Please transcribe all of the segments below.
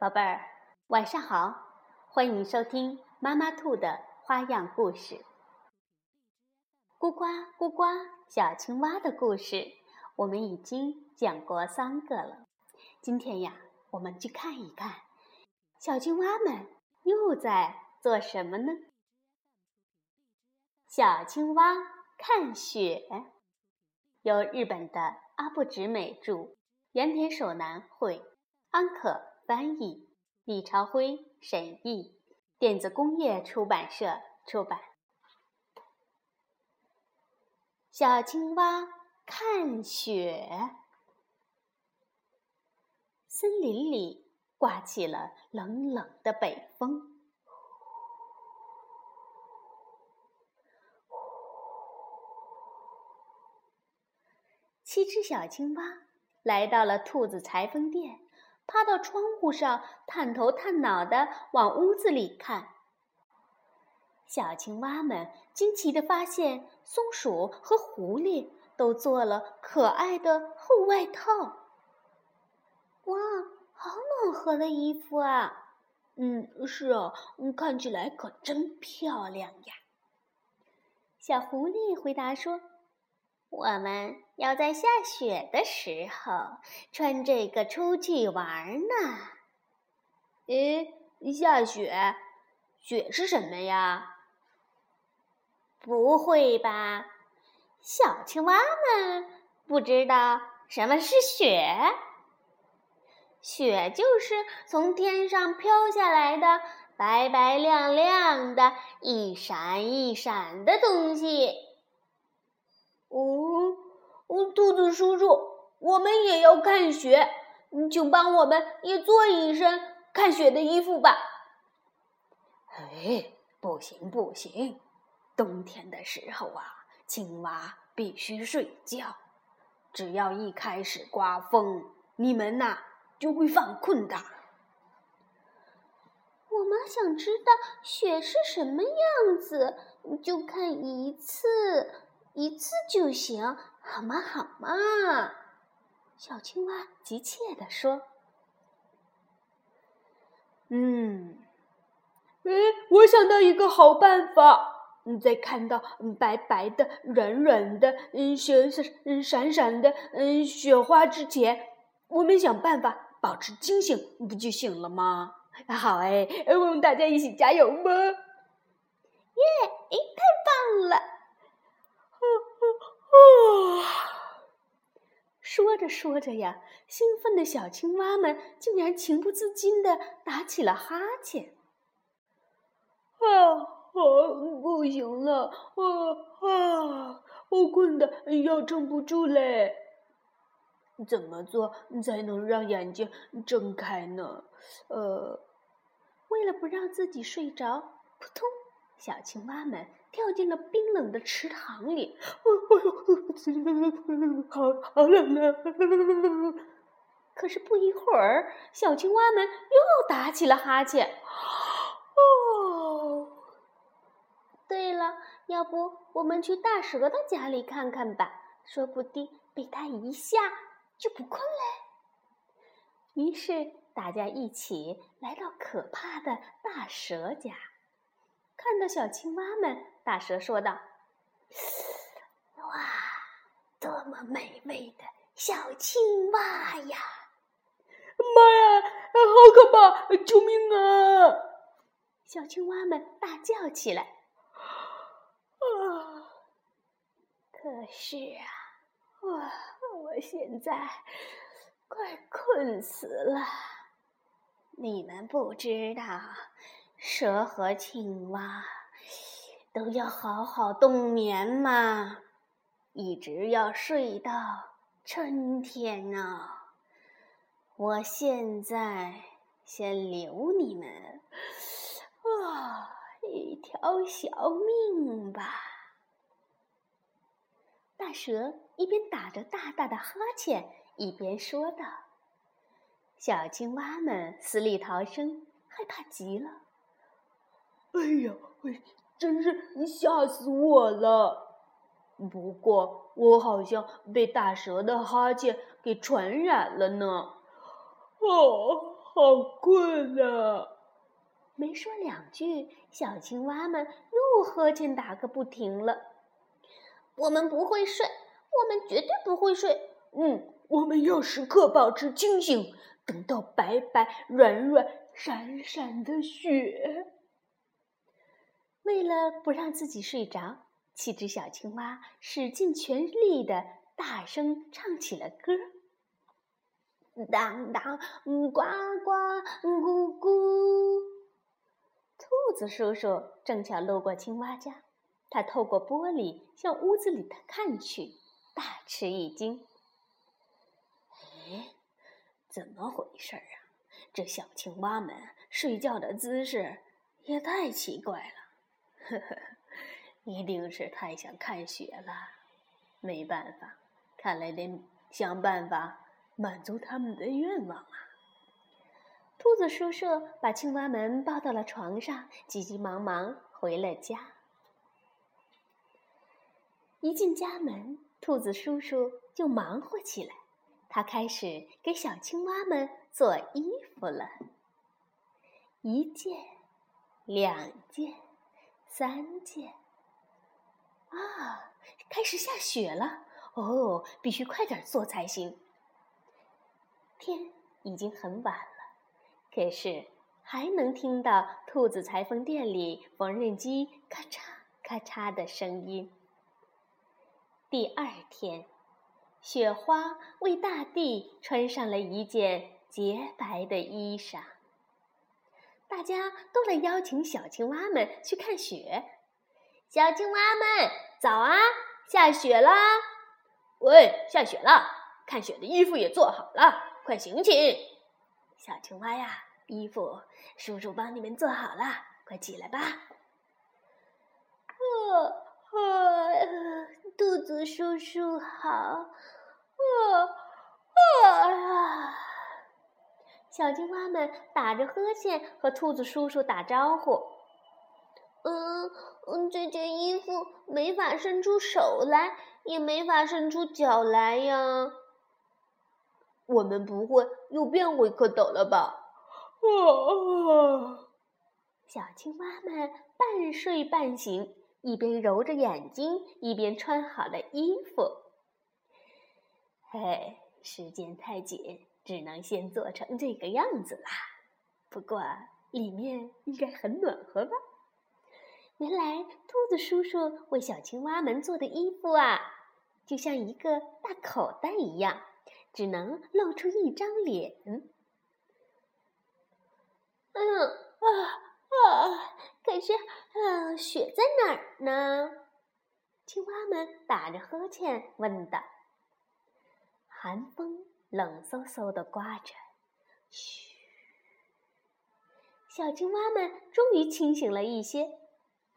宝贝儿，晚上好！欢迎收听妈妈兔的花样故事。咕呱咕呱，小青蛙的故事我们已经讲过三个了。今天呀，我们去看一看小青蛙们又在做什么呢？小青蛙看雪，由日本的阿部直美著，原田守男绘，安可。翻译：李朝辉审译，电子工业出版社出版。小青蛙看雪，森林里刮起了冷冷的北风。七只小青蛙来到了兔子裁缝店。趴到窗户上，探头探脑的往屋子里看。小青蛙们惊奇地发现，松鼠和狐狸都做了可爱的厚外套。哇，好暖和的衣服啊！嗯，是啊，看起来可真漂亮呀。小狐狸回答说。我们要在下雪的时候穿这个出去玩呢。诶，下雪？雪是什么呀？不会吧，小青蛙们不知道什么是雪？雪就是从天上飘下来的白白亮亮的、一闪一闪的东西。哦，兔子叔叔，我们也要看雪，请帮我们也做一身看雪的衣服吧。哎，不行不行，冬天的时候啊，青蛙必须睡觉。只要一开始刮风，你们呐就会犯困的。我们想知道雪是什么样子，就看一次。一次就行，好嘛？好嘛？小青蛙急切地说：“嗯，哎，我想到一个好办法。你，在看到白白的、软软的、嗯，闪闪、闪闪的嗯雪花之前，我们想办法保持清醒，不就行了吗？好哎，我们大家一起加油吧？耶！哎，太棒了！” 说着说着呀，兴奋的小青蛙们竟然情不自禁的打起了哈欠。啊啊，不行了！啊啊，我困得要撑不住嘞。怎么做才能让眼睛睁开呢？呃，为了不让自己睡着，扑通，小青蛙们。跳进了冰冷的池塘里，好好冷啊！可是不一会儿，小青蛙们又打起了哈欠。哦，对了，要不我们去大蛇的家里看看吧？说不定被它一吓就不困嘞。于是大家一起来到可怕的大蛇家。看到小青蛙们，大蛇说道：“哇，多么美味的小青蛙呀！妈呀，好可怕！救命啊！”小青蛙们大叫起来。啊，可是啊，我我现在快困死了。你们不知道。蛇和青蛙都要好好冬眠嘛，一直要睡到春天呢。我现在先留你们啊一条小命吧。大蛇一边打着大大的哈欠，一边说道：“小青蛙们死里逃生，害怕极了。”哎呀，真是吓死我了！不过我好像被大蛇的哈欠给传染了呢。哦，好困啊！没说两句，小青蛙们又呵欠打个不停了。我们不会睡，我们绝对不会睡。嗯，我们要时刻保持清醒，等到白白、软软、闪闪的雪。为了不让自己睡着，七只小青蛙使尽全力的大声唱起了歌。当当，呱呱，咕咕。兔子叔叔正巧路过青蛙家，他透过玻璃向屋子里看去，大吃一惊。哎，怎么回事啊？这小青蛙们睡觉的姿势也太奇怪了。呵 呵，一定是太想看雪了。没办法，看来得想办法。满足他们的愿望啊！兔子叔叔把青蛙们抱到了床上，急急忙忙回了家。一进家门，兔子叔叔就忙活起来，他开始给小青蛙们做衣服了。一件，两件，三件，啊，开始下雪了！哦，必须快点做才行。天已经很晚了，可是还能听到兔子裁缝店里缝纫机咔嚓咔嚓的声音。第二天，雪花为大地穿上了一件洁白的衣裳。大家都来邀请小青蛙们去看雪。小青蛙们，早啊！下雪啦！喂，下雪了！看雪的衣服也做好了。快醒醒，小青蛙呀！衣服叔叔帮你们做好了，快起来吧。啊啊！肚子叔叔好！啊啊！小青蛙们打着呵欠和兔子叔叔打招呼。嗯嗯，这件衣服没法伸出手来，也没法伸出脚来呀。我们不会又变回蝌蚪了吧？啊！小青蛙们半睡半醒，一边揉着眼睛，一边穿好了衣服。嘿，时间太紧，只能先做成这个样子啦。不过里面应该很暖和吧？原来兔子叔叔为小青蛙们做的衣服啊，就像一个大口袋一样。只能露出一张脸。嗯啊啊！可是，啊，雪在哪儿呢？青蛙们打着呵欠问道。寒风冷飕飕的刮着，嘘。小青蛙们终于清醒了一些。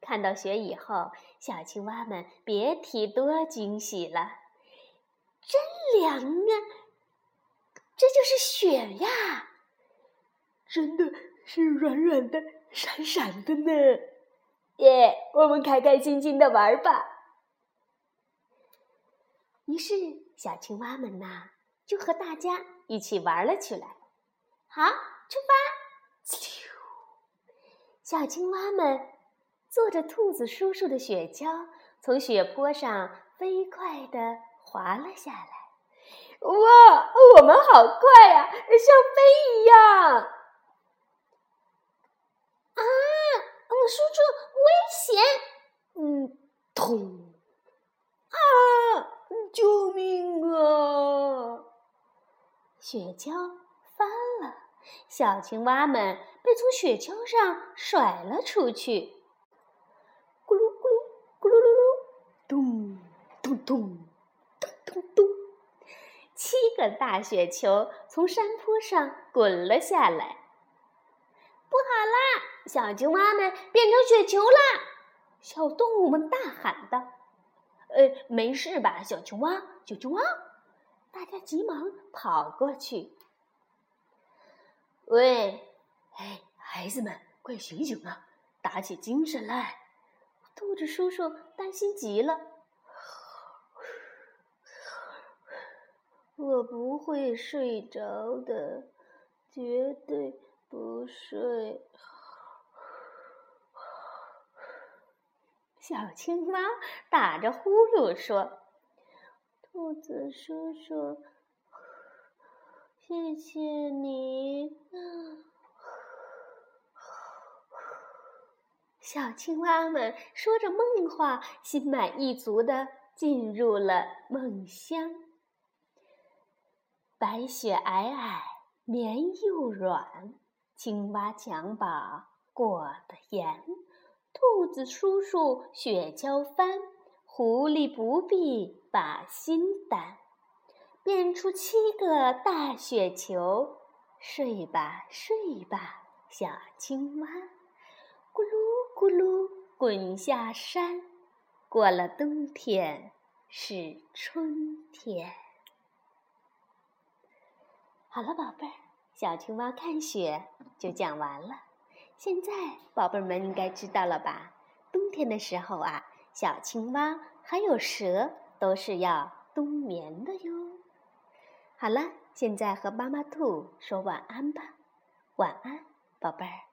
看到雪以后，小青蛙们别提多惊喜了。真凉啊！这就是雪呀，真的是软软的、闪闪的呢！耶，我们开开心心的玩吧。于是，小青蛙们呐，就和大家一起玩了起来。好，出发！小青蛙们坐着兔子叔叔的雪橇，从雪坡上飞快地滑了下来。哇，我们好快呀，像飞一样！啊，我叔叔危险！嗯，痛！啊，救命啊！雪橇翻了，小青蛙们被从雪橇上甩了出去。咕噜咕噜，咕噜噜噜，咚咚咚咚咚咚。七个大雪球从山坡上滚了下来。不好啦！小青蛙们变成雪球啦！小动物们大喊道：“呃，没事吧，小青蛙？小青蛙！”大家急忙跑过去。喂，哎，孩子们，快醒醒啊！打起精神来！兔子叔叔担心极了。我不会睡着的，绝对不睡。小青蛙打着呼噜说：“兔子叔叔，谢谢你。”小青蛙们说着梦话，心满意足的进入了梦乡。白雪皑皑，棉又软，青蛙襁褓裹得严。兔子叔叔雪橇翻，狐狸不必把心担，变出七个大雪球。睡吧，睡吧，小青蛙，咕噜。咕噜滚下山，过了冬天是春天。好了，宝贝儿，小青蛙看雪就讲完了。现在宝贝儿们应该知道了吧？冬天的时候啊，小青蛙还有蛇都是要冬眠的哟。好了，现在和妈妈兔说晚安吧，晚安，宝贝儿。